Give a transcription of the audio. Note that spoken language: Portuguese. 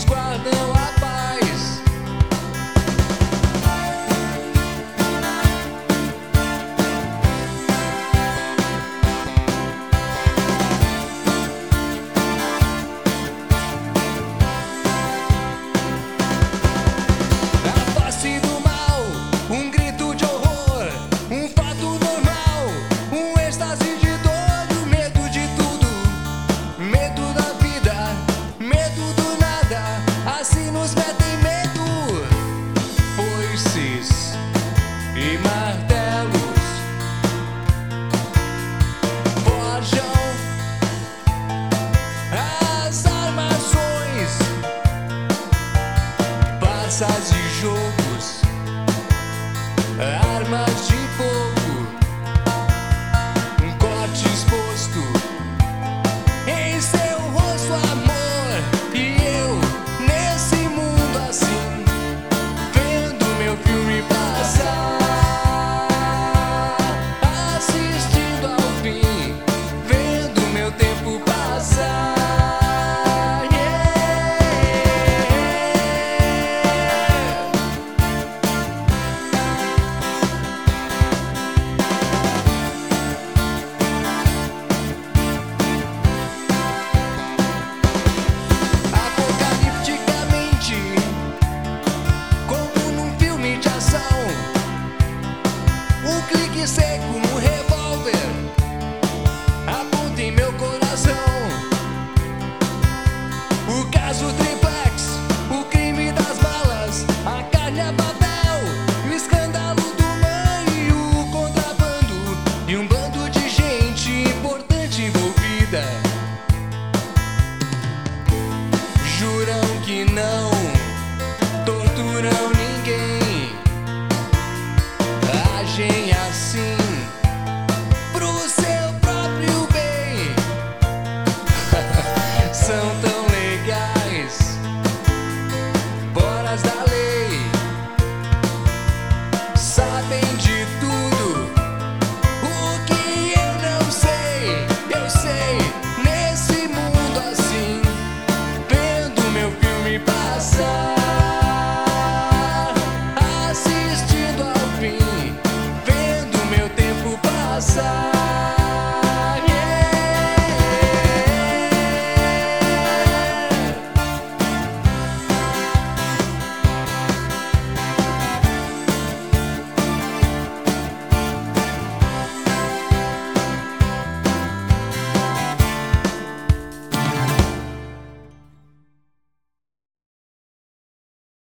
squad, now I Juram que não